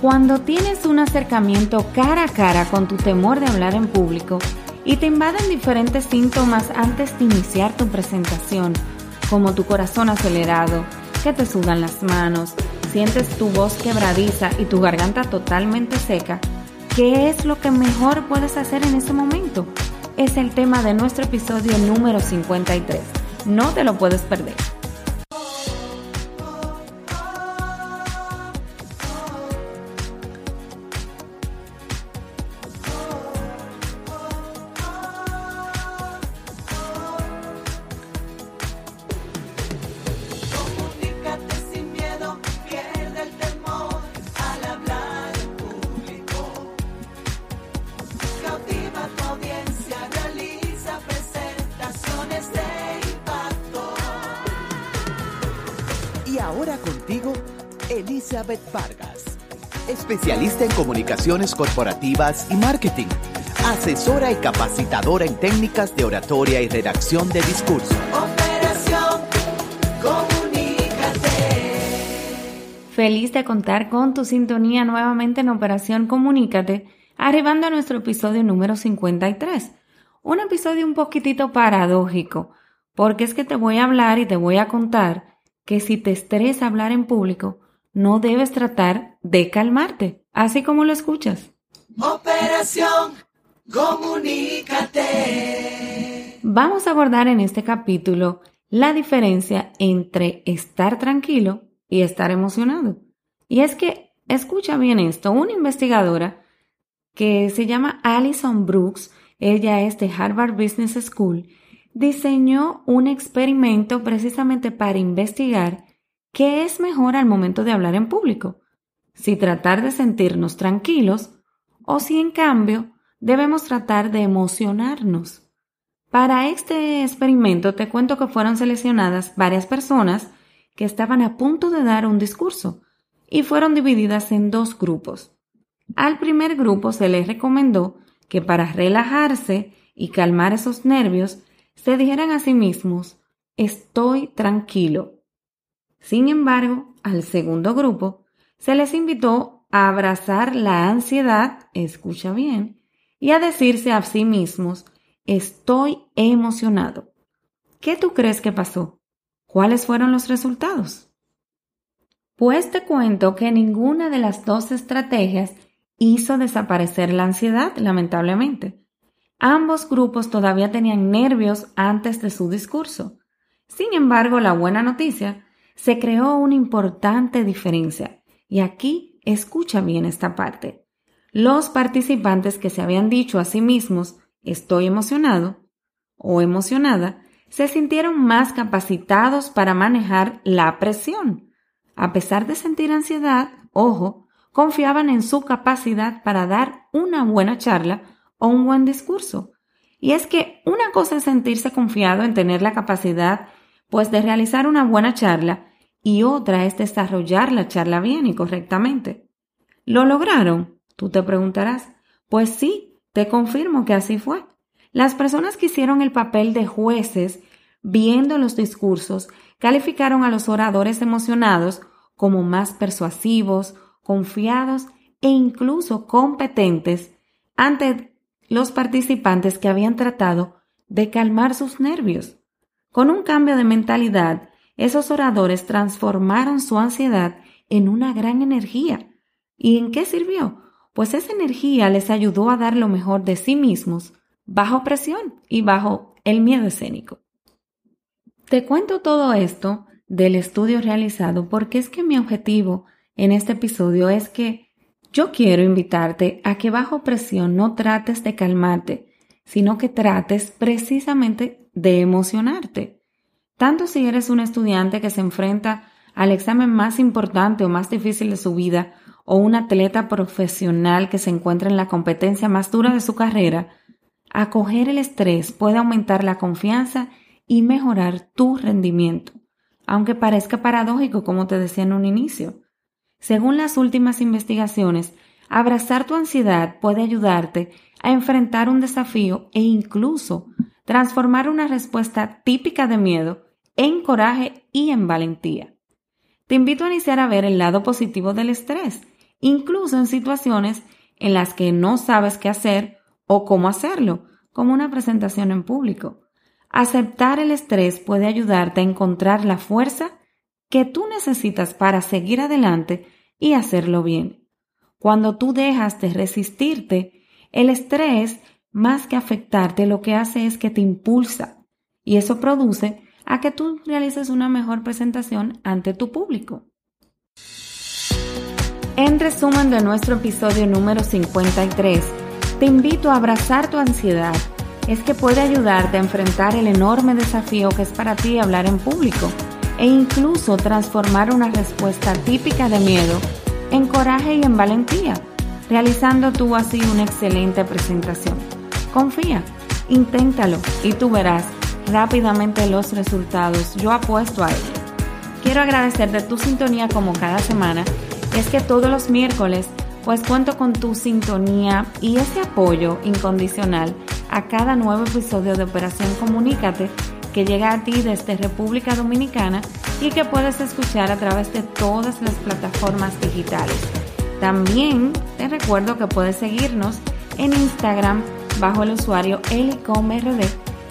Cuando tienes un acercamiento cara a cara con tu temor de hablar en público y te invaden diferentes síntomas antes de iniciar tu presentación, como tu corazón acelerado, que te sudan las manos, sientes tu voz quebradiza y tu garganta totalmente seca, ¿qué es lo que mejor puedes hacer en ese momento? Es el tema de nuestro episodio número 53. No te lo puedes perder. Ahora contigo, Elizabeth Vargas, especialista en comunicaciones corporativas y marketing, asesora y capacitadora en técnicas de oratoria y redacción de discurso. Operación Comunícate. Feliz de contar con tu sintonía nuevamente en Operación Comunícate, arribando a nuestro episodio número 53. Un episodio un poquitito paradójico, porque es que te voy a hablar y te voy a contar que si te estresa hablar en público, no debes tratar de calmarte, así como lo escuchas. Operación Comunícate. Vamos a abordar en este capítulo la diferencia entre estar tranquilo y estar emocionado. Y es que, escucha bien esto, una investigadora que se llama Alison Brooks, ella es de Harvard Business School, diseñó un experimento precisamente para investigar qué es mejor al momento de hablar en público, si tratar de sentirnos tranquilos o si en cambio debemos tratar de emocionarnos. Para este experimento te cuento que fueron seleccionadas varias personas que estaban a punto de dar un discurso y fueron divididas en dos grupos. Al primer grupo se les recomendó que para relajarse y calmar esos nervios se dijeran a sí mismos, estoy tranquilo. Sin embargo, al segundo grupo se les invitó a abrazar la ansiedad, escucha bien, y a decirse a sí mismos, estoy emocionado. ¿Qué tú crees que pasó? ¿Cuáles fueron los resultados? Pues te cuento que ninguna de las dos estrategias hizo desaparecer la ansiedad, lamentablemente. Ambos grupos todavía tenían nervios antes de su discurso. Sin embargo, la buena noticia, se creó una importante diferencia. Y aquí escucha bien esta parte. Los participantes que se habían dicho a sí mismos estoy emocionado o emocionada, se sintieron más capacitados para manejar la presión. A pesar de sentir ansiedad, ojo, confiaban en su capacidad para dar una buena charla o un buen discurso. Y es que una cosa es sentirse confiado en tener la capacidad, pues, de realizar una buena charla y otra es desarrollar la charla bien y correctamente. ¿Lo lograron? Tú te preguntarás. Pues sí, te confirmo que así fue. Las personas que hicieron el papel de jueces viendo los discursos calificaron a los oradores emocionados como más persuasivos, confiados e incluso competentes ante los participantes que habían tratado de calmar sus nervios. Con un cambio de mentalidad, esos oradores transformaron su ansiedad en una gran energía. ¿Y en qué sirvió? Pues esa energía les ayudó a dar lo mejor de sí mismos, bajo presión y bajo el miedo escénico. Te cuento todo esto del estudio realizado porque es que mi objetivo en este episodio es que yo quiero invitarte a que bajo presión no trates de calmarte, sino que trates precisamente de emocionarte. Tanto si eres un estudiante que se enfrenta al examen más importante o más difícil de su vida, o un atleta profesional que se encuentra en la competencia más dura de su carrera, acoger el estrés puede aumentar la confianza y mejorar tu rendimiento, aunque parezca paradójico como te decía en un inicio. Según las últimas investigaciones, abrazar tu ansiedad puede ayudarte a enfrentar un desafío e incluso transformar una respuesta típica de miedo en coraje y en valentía. Te invito a iniciar a ver el lado positivo del estrés incluso en situaciones en las que no sabes qué hacer o cómo hacerlo, como una presentación en público. Aceptar el estrés puede ayudarte a encontrar la fuerza que tú necesitas para seguir adelante y hacerlo bien. Cuando tú dejas de resistirte, el estrés, más que afectarte, lo que hace es que te impulsa y eso produce a que tú realices una mejor presentación ante tu público. En resumen de nuestro episodio número 53, te invito a abrazar tu ansiedad. Es que puede ayudarte a enfrentar el enorme desafío que es para ti hablar en público e incluso transformar una respuesta típica de miedo en coraje y en valentía, realizando tú así una excelente presentación. Confía, inténtalo y tú verás rápidamente los resultados. Yo apuesto a ello. Quiero agradecerte tu sintonía como cada semana. Es que todos los miércoles pues cuento con tu sintonía y ese apoyo incondicional a cada nuevo episodio de Operación Comunícate que llega a ti desde República Dominicana y que puedes escuchar a través de todas las plataformas digitales. También te recuerdo que puedes seguirnos en Instagram bajo el usuario elicomrd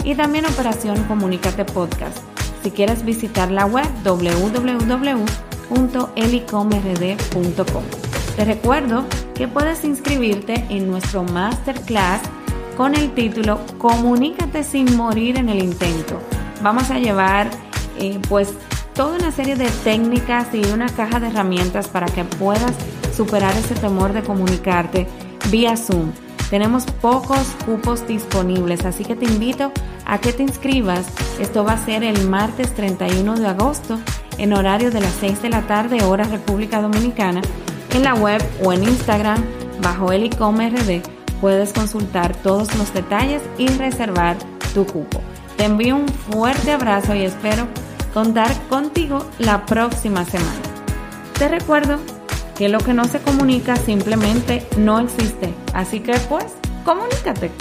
y también Operación Comunícate Podcast. Si quieres visitar la web www.elicomrd.com. Te recuerdo que puedes inscribirte en nuestro masterclass con el título Comunícate sin morir en el intento. Vamos a llevar eh, pues toda una serie de técnicas y una caja de herramientas para que puedas superar ese temor de comunicarte vía Zoom. Tenemos pocos cupos disponibles, así que te invito a que te inscribas. Esto va a ser el martes 31 de agosto en horario de las 6 de la tarde, hora República Dominicana, en la web o en Instagram bajo el puedes consultar todos los detalles y reservar tu cupo. Te envío un fuerte abrazo y espero contar contigo la próxima semana. Te recuerdo que lo que no se comunica simplemente no existe, así que pues comunícate.